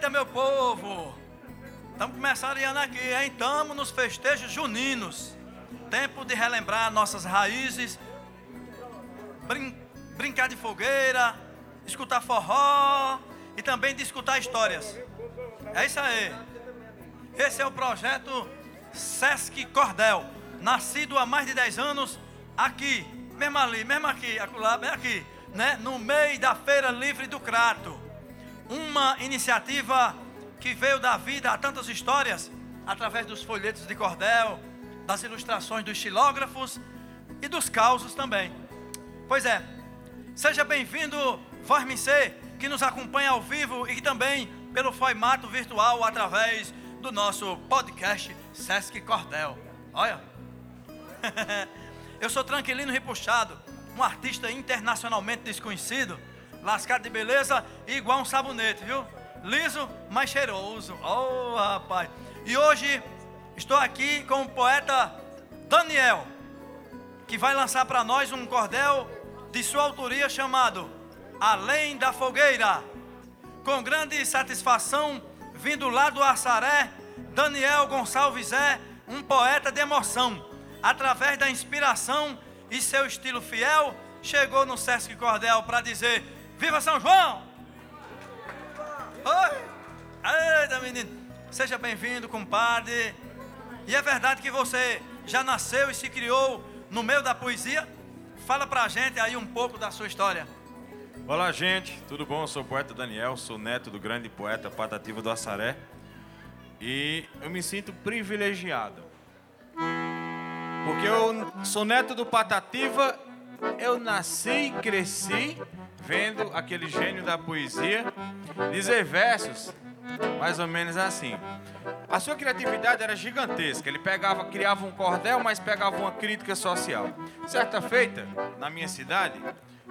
Eita, meu povo! Estamos começando aqui, hein? Estamos nos festejos juninos. Tempo de relembrar nossas raízes, brin brincar de fogueira, escutar forró e também de escutar histórias. É isso aí. Esse é o projeto Sesc Cordel, nascido há mais de 10 anos aqui, mesmo ali, mesmo aqui, acolá, bem aqui, né? No meio da Feira Livre do Crato. Uma iniciativa que veio da vida a tantas histórias através dos folhetos de cordel, das ilustrações dos xilógrafos e dos causos também. Pois é, seja bem-vindo, Formicê, que nos acompanha ao vivo e também pelo formato virtual através do nosso podcast Sesc Cordel. Olha, eu sou Tranquilino Repuxado, um artista internacionalmente desconhecido, lascado de beleza igual um sabonete, viu? liso, mas cheiroso. Oh, rapaz. E hoje estou aqui com o poeta Daniel, que vai lançar para nós um cordel de sua autoria chamado Além da Fogueira. Com grande satisfação, vindo lá do Assaré, Daniel Gonçalves é um poeta de emoção. Através da inspiração e seu estilo fiel, chegou no Sesc Cordel para dizer: Viva São João! Oi! Eita, menino! Seja bem-vindo, compadre. E é verdade que você já nasceu e se criou no meio da poesia? Fala pra gente aí um pouco da sua história. Olá, gente, tudo bom? Eu sou o poeta Daniel, sou neto do grande poeta Patativa do Assaré e eu me sinto privilegiado. Porque eu sou neto do Patativa, eu nasci e cresci vendo aquele gênio da poesia dizer versos mais ou menos assim. A sua criatividade era gigantesca. Ele pegava, criava um cordel, mas pegava uma crítica social. Certa feita, na minha cidade,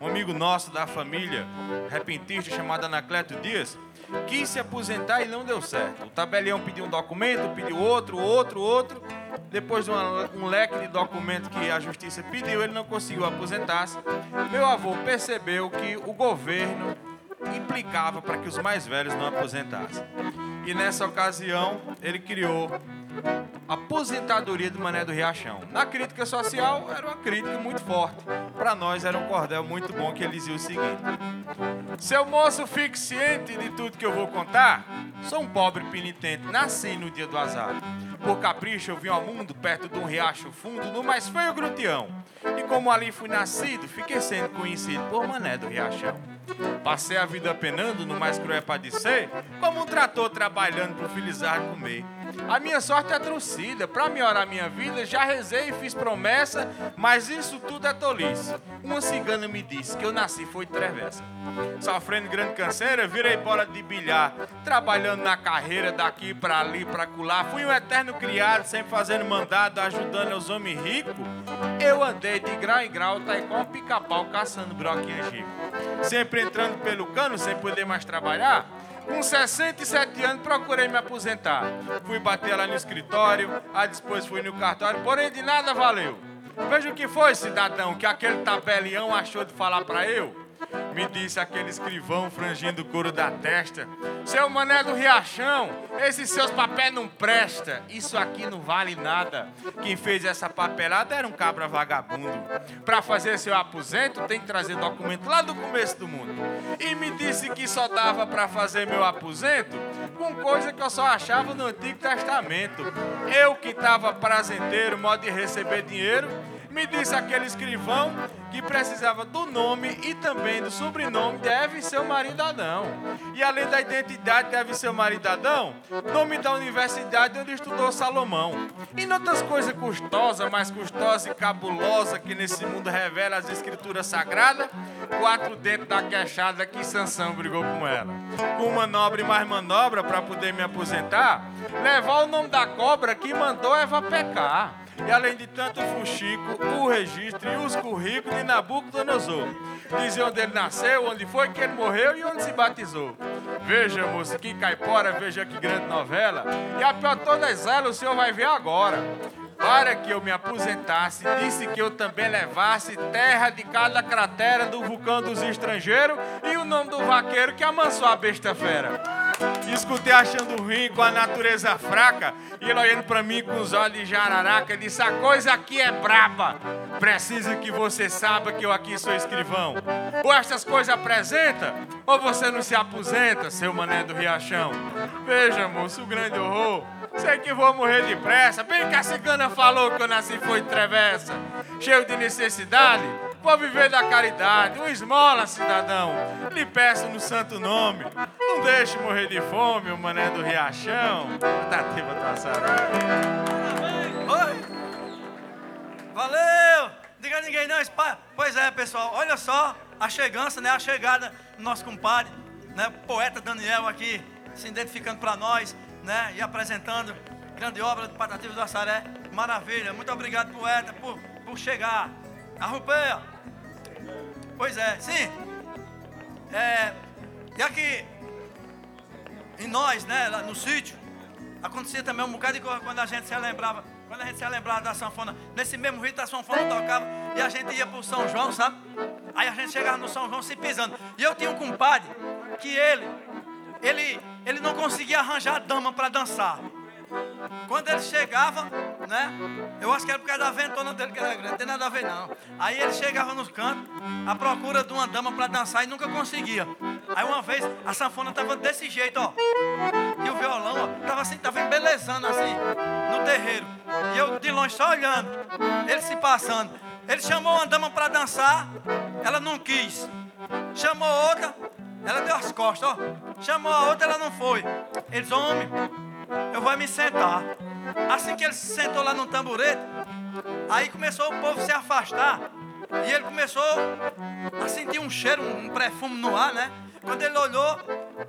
um amigo nosso da família, repentista chamado Anacleto Dias, quis se aposentar e não deu certo. O tabelião pediu um documento, pediu outro, outro, outro. Depois de uma, um leque de documentos que a justiça pediu, ele não conseguiu aposentar-se. Meu avô percebeu que o governo implicava para que os mais velhos não aposentassem. E nessa ocasião, ele criou aposentadoria do Mané do Riachão. Na crítica social, era uma crítica muito forte. Para nós, era um cordel muito bom que ele dizia o seguinte: Seu moço, fique ciente de tudo que eu vou contar. Sou um pobre penitente, nasci no dia do azar. Por capricho, eu vim ao mundo perto de um riacho fundo, no mais feio grutião. E como ali fui nascido, fiquei sendo conhecido por Mané do Riachão. Passei a vida penando no mais cruel padecer, como um trator trabalhando pro filizar comer. A minha sorte é trucida, para melhorar minha vida, já rezei e fiz promessa, mas isso tudo é tolice. Uma cigana me disse que eu nasci foi travessa. Sofrendo grande canseira, virei bola de bilhar, trabalhando na carreira daqui para ali, para colar. Fui um eterno criado, sempre fazendo mandado, ajudando os homens ricos. Eu andei de grau em grau, tá igual um pica-pau caçando broquinha chico. Sempre entrando pelo cano, sem poder mais trabalhar. Com 67 anos, procurei me aposentar. Fui bater lá no escritório, aí depois fui no cartório, porém de nada valeu. Veja o que foi, cidadão, que aquele tabelião achou de falar para eu. Me disse aquele escrivão frangindo o couro da testa. Seu mané do Riachão, esses seus papéis não presta. Isso aqui não vale nada. Quem fez essa papelada era um cabra vagabundo. Para fazer seu aposento, tem que trazer documento lá do começo do mundo. E me disse que só dava para fazer meu aposento com coisa que eu só achava no Antigo Testamento. Eu que estava prazenteiro, modo de receber dinheiro, me disse aquele escrivão que precisava do nome e também do sobrenome, deve ser o marido Adão. E além da identidade, deve ser o marido Adão, nome da universidade onde estudou Salomão. E outras coisas custosas, mais custosas e cabulosas que nesse mundo revela as escrituras sagradas, quatro dentro da queixada que Sansão brigou com ela. Com manobra e mais manobra para poder me aposentar, levar o nome da cobra que mandou Eva pecar. E além de tanto fuxico, o registro e os currículos de Nabucodonosor. Dizia onde ele nasceu, onde foi que ele morreu e onde se batizou. Veja, moço, que caipora, veja que grande novela. E a pior todas elas o senhor vai ver agora. Para que eu me aposentasse, disse que eu também levasse terra de cada cratera do vulcão dos estrangeiros e o nome do vaqueiro que amansou a besta fera. Escutei achando ruim com a natureza fraca. E ele olhando para mim com os olhos de jararaca, disse: A coisa aqui é braba. Preciso que você saiba que eu aqui sou escrivão. Ou estas coisas apresenta, ou você não se aposenta, seu mané do Riachão. Veja, moço, o grande horror. Sei que vou morrer depressa. Bem que a cigana falou que eu nasci foi travessa. Cheio de necessidade, vou viver da caridade. Um esmola, cidadão. Lhe peço no santo nome. Não deixe morrer de fome, o mané do Riachão. Tentativa da Sarah. Oi! Valeu! Diga a ninguém não, espalha. Pois é, pessoal, olha só a chegança, né? A chegada do nosso compadre, né? Poeta Daniel aqui se identificando para nós né? E apresentando grande obra do Patativos do Assaré. Maravilha. Muito obrigado, poeta, por, por chegar. A Rupeia. Pois é, sim. É, e aqui, em nós, né, lá no sítio, acontecia também um bocado de coisa quando a gente se lembrava, quando a gente se lembrava da sanfona, nesse mesmo rito a sanfona tocava e a gente ia para o São João, sabe? Aí a gente chegava no São João se pisando. E eu tinha um compadre que ele, ele ele não conseguia arranjar dama para dançar. Quando ele chegava, né? Eu acho que era por causa da ventona dele que era grande, não tem nada a ver não. Aí ele chegava nos cantos, à procura de uma dama para dançar e nunca conseguia. Aí uma vez a sanfona estava desse jeito, ó. E o violão, ó, tava assim, tava embelezando assim, no terreiro. E eu de longe só olhando, ele se passando. Ele chamou uma dama para dançar, ela não quis. Chamou outra, ela deu as costas, ó. Chamou a outra, ela não foi. Eles, homem, vou me sentar. Assim que ele se sentou lá no tamborete, aí começou o povo se afastar. E ele começou a sentir um cheiro, um perfume no ar, né? Quando ele olhou,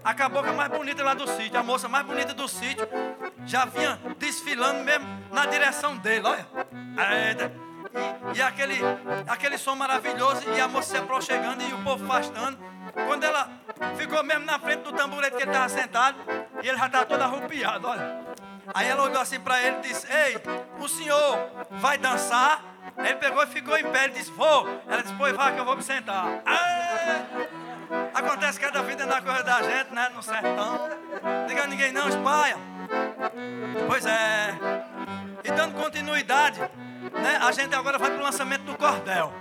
a cabocla mais bonita lá do sítio, a moça mais bonita do sítio, já vinha desfilando mesmo na direção dele, olha. E, e aquele, aquele som maravilhoso, e a moça se aproximando e o povo afastando. Quando ela ficou mesmo na frente do tamborete que ele estava sentado, e ele já estava todo arrupiado, olha. Aí ela olhou assim para ele e disse: Ei, o senhor vai dançar? Ele pegou e ficou em pé. Ele disse: Vou. Ela disse: Pois vai que eu vou me sentar. Acontece cada vida na coisa da gente, né? No sertão. Diga a ninguém não, espalha. Pois é. E dando continuidade, né? A gente agora vai para o lançamento do cordel.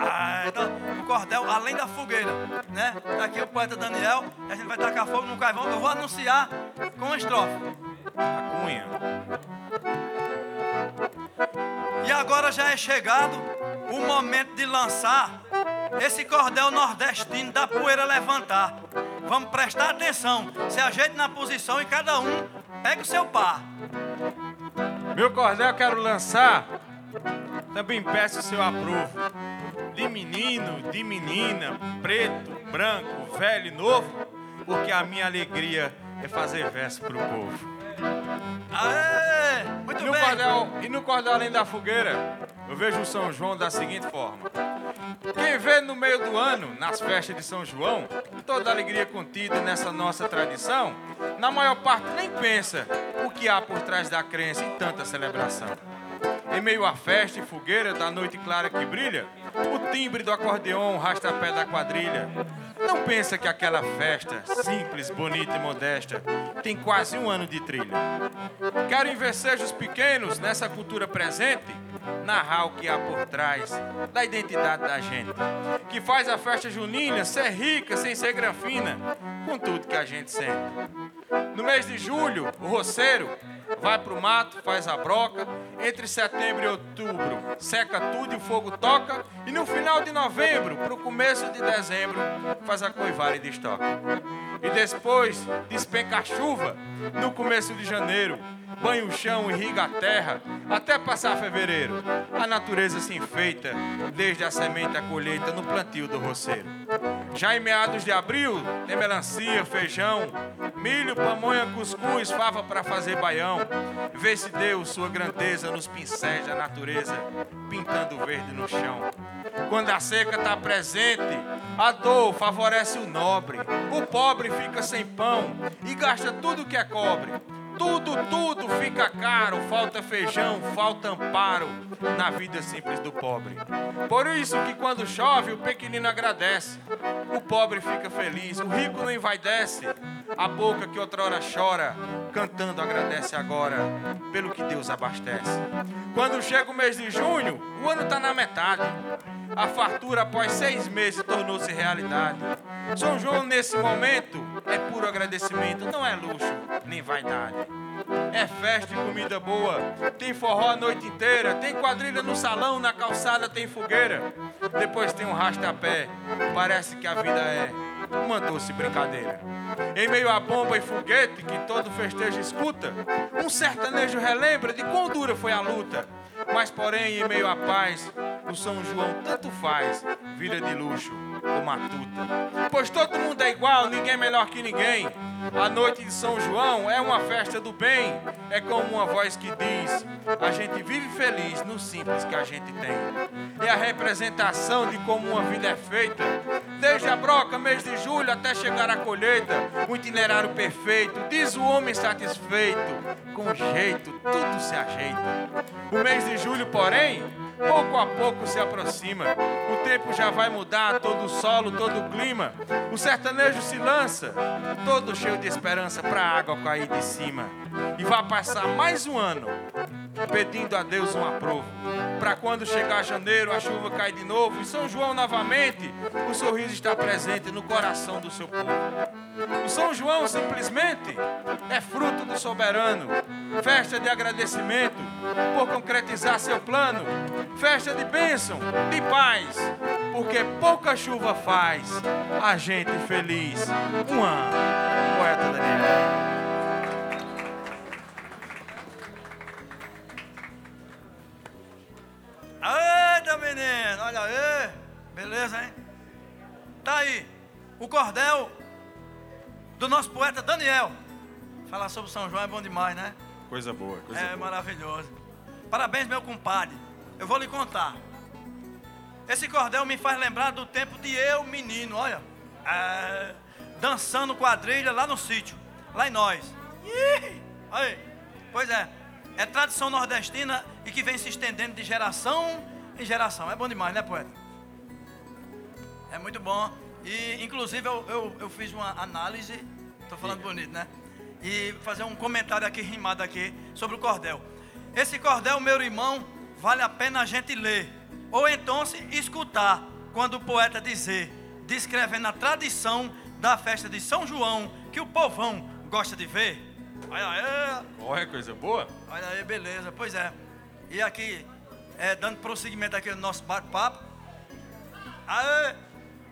Ah, então, o cordel, além da fogueira, né? Tá aqui o poeta Daniel, a gente vai tacar fogo no carvão. Eu vou anunciar com uma estrofe. A cunha. E agora já é chegado o momento de lançar esse cordel nordestino da poeira levantar. Vamos prestar atenção, se ajeite na posição e cada um pega o seu par. Meu cordel quero lançar, também peço o seu aprovo de menino, de menina, preto, branco, velho e novo, porque a minha alegria é fazer verso para o povo. Aê, muito e no bem. Cordel, e no cordel além da fogueira, eu vejo o São João da seguinte forma. Quem vê no meio do ano, nas festas de São João, toda a alegria contida nessa nossa tradição, na maior parte nem pensa o que há por trás da crença em tanta celebração. Em meio à festa e fogueira da noite clara que brilha, timbre do o rastapé da quadrilha. Não pensa que aquela festa, simples, bonita e modesta, tem quase um ano de trilha. Quero em versejos pequenos, nessa cultura presente, narrar o que há por trás da identidade da gente, que faz a festa junina ser rica sem ser granfina, com tudo que a gente sente. No mês de julho, o roceiro vai para o mato, faz a broca. Entre setembro e outubro, seca tudo e o fogo toca. E no final de novembro, para o começo de dezembro, faz a coivara e destoca. E depois despenca a chuva no começo de janeiro. Banha o chão, irriga a terra, até passar fevereiro. A natureza se enfeita, desde a semente à colheita, no plantio do roceiro. Já em meados de abril, tem melancia, feijão, milho, pamonha, cuscuz, fava para fazer baião. Vê se Deus, sua grandeza, nos pincéis da natureza, pintando verde no chão. Quando a seca está presente, a dor favorece o nobre. O pobre fica sem pão e gasta tudo que é cobre tudo, tudo fica caro, falta feijão, falta amparo na vida simples do pobre. Por isso que quando chove, o pequenino agradece, o pobre fica feliz, o rico não envaidece, a boca que outrora chora, cantando agradece agora pelo que Deus abastece. Quando chega o mês de junho, o ano está na metade. A fartura após seis meses tornou-se realidade. São João, nesse momento, é puro agradecimento, não é luxo nem vaidade. É festa e comida boa, tem forró a noite inteira, tem quadrilha no salão, na calçada tem fogueira. Depois tem um rastapé, parece que a vida é uma doce brincadeira. Em meio à bomba e foguete que todo festejo escuta, um sertanejo relembra de quão dura foi a luta. Mas, porém, em meio à paz, o São João tanto faz, vida de luxo ou matuta. Pois todo mundo é igual, ninguém é melhor que ninguém. A noite de São João é uma festa do bem, é como uma voz que diz: a gente vive feliz no simples que a gente tem. É a representação de como uma vida é feita, desde a broca, mês de julho, até chegar à colheita. O itinerário perfeito, diz o homem satisfeito, com jeito tudo se ajeita. O mês de julho, porém, pouco a pouco se aproxima. O tempo já vai mudar, todo o solo, todo o clima. O sertanejo se lança, todo cheio de esperança para água cair de cima. E vai passar mais um ano pedindo a Deus um aprovo. Para quando chegar janeiro, a chuva cai de novo. E São João novamente, o sorriso está presente no coração do seu povo. O São João simplesmente é fruto do soberano. Festa de agradecimento por concretizar seu plano. Festa de bênção, de paz. Porque pouca chuva faz a gente feliz. Um ano. Poeta Daniel. Beleza, hein? Tá aí. O cordel do nosso poeta Daniel. Falar sobre São João é bom demais, né? Coisa boa, coisa é boa. maravilhoso. Parabéns, meu compadre. Eu vou lhe contar. Esse cordel me faz lembrar do tempo de eu, menino, olha. É, dançando quadrilha lá no sítio, lá em nós. Ih, aí. Pois é. É tradição nordestina e que vem se estendendo de geração em geração. É bom demais, né, poeta? É muito bom. E, inclusive, eu, eu, eu fiz uma análise, estou falando bonito, né? E fazer um comentário aqui, rimado aqui, sobre o cordel. Esse cordel, meu irmão, vale a pena a gente ler. Ou então se escutar, quando o poeta dizer, descrevendo a tradição da festa de São João, que o povão gosta de ver. Olha aí, Olha, coisa boa. olha aí, beleza. Pois é. E aqui, é, dando prosseguimento aqui no nosso bate-papo. Aê,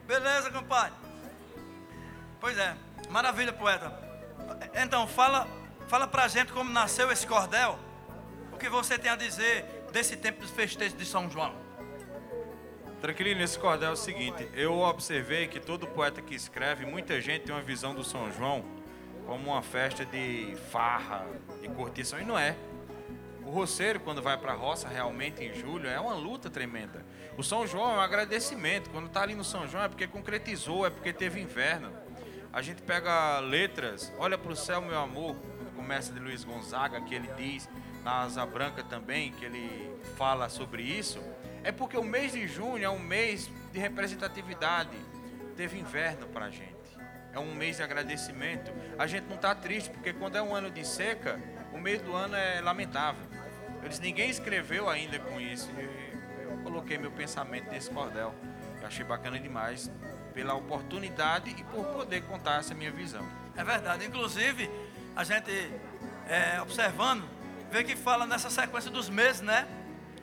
beleza, compadre. Pois é, maravilha, poeta. Então, fala, fala pra gente como nasceu esse cordel. O que você tem a dizer desse tempo dos festejos de São João? Tranquilo, nesse cordel é o seguinte: eu observei que todo poeta que escreve, muita gente tem uma visão do São João como uma festa de farra, de curtição, e não é. O roceiro, quando vai para a roça, realmente em julho, é uma luta tremenda. O São João é um agradecimento. Quando está ali no São João é porque concretizou, é porque teve inverno. A gente pega letras, olha para o céu, meu amor, começa de Luiz Gonzaga, que ele diz, na Asa Branca também, que ele fala sobre isso. É porque o mês de junho é um mês de representatividade. Teve inverno para a gente. É um mês de agradecimento. A gente não está triste, porque quando é um ano de seca, o meio do ano é lamentável. Eu disse, ninguém escreveu ainda com isso. E eu coloquei meu pensamento nesse cordel. Eu achei bacana demais pela oportunidade e por poder contar essa minha visão. É verdade. Inclusive, a gente é, observando, vê que fala nessa sequência dos meses, né?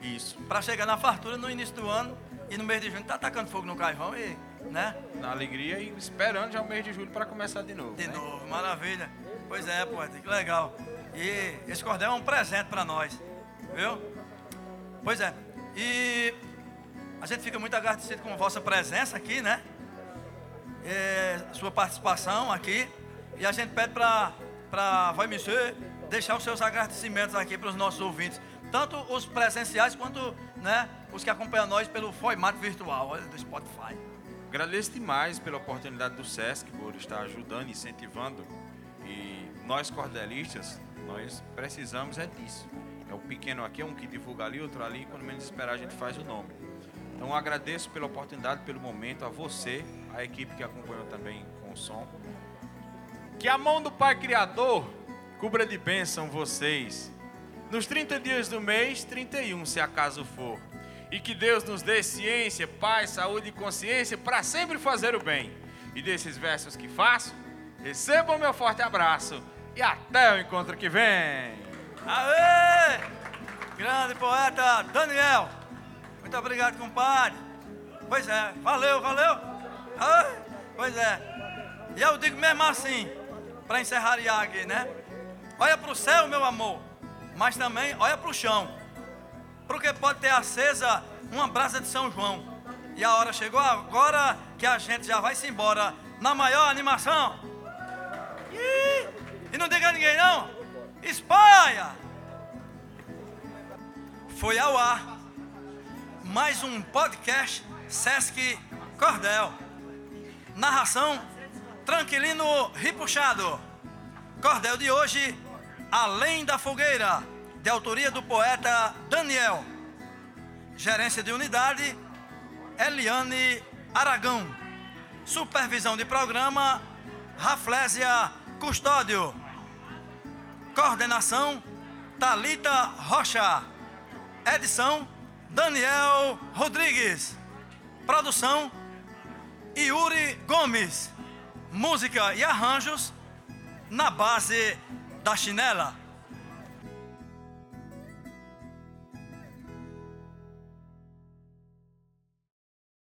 Isso. Para chegar na fartura no início do ano e no mês de junho tá atacando fogo no carvão e, né? Na alegria e esperando já o mês de julho para começar de novo. De né? novo, maravilha. Pois é, poeta, que legal. E esse cordel é um presente para nós, viu? Pois é. E a gente fica muito agradecido com a vossa presença aqui, né? É, sua participação aqui. E a gente pede para para Vai Mexer deixar os seus agradecimentos aqui para os nossos ouvintes, tanto os presenciais quanto, né, os que acompanham nós pelo formato virtual, do Spotify. Agradeço demais pela oportunidade do SESC por estar ajudando, incentivando. E nós cordelistas Nós precisamos é disso. É o pequeno aqui, é um que divulga ali, outro ali, quando menos esperar a gente faz o nome. Então agradeço pela oportunidade, pelo momento, a você, a equipe que acompanhou também com o som. Que a mão do Pai Criador cubra de bênção vocês. Nos 30 dias do mês, 31, se acaso for. E que Deus nos dê ciência, paz, saúde e consciência para sempre fazer o bem. E desses versos que faço, recebam meu forte abraço e até o encontro que vem. Aê! Grande poeta Daniel. Muito obrigado, compadre. Pois é, valeu, valeu. Ai, pois é. E eu digo mesmo assim, para encerrar aqui, né? Olha para o céu, meu amor, mas também olha para o chão. Porque pode ter acesa uma brasa de São João. E a hora chegou agora que a gente já vai se embora na maior animação. E não diga a ninguém não. Espalha! Foi ao ar mais um podcast Sesc Cordel. Narração Tranquilino Ripuxado. Cordel de hoje, Além da Fogueira, de autoria do poeta Daniel. Gerência de unidade, Eliane Aragão. Supervisão de programa, Raflésia Custódio. Coordenação, Talita Rocha. Edição, Daniel Rodrigues. Produção, Yuri Gomes. Música e arranjos, na base da chinela.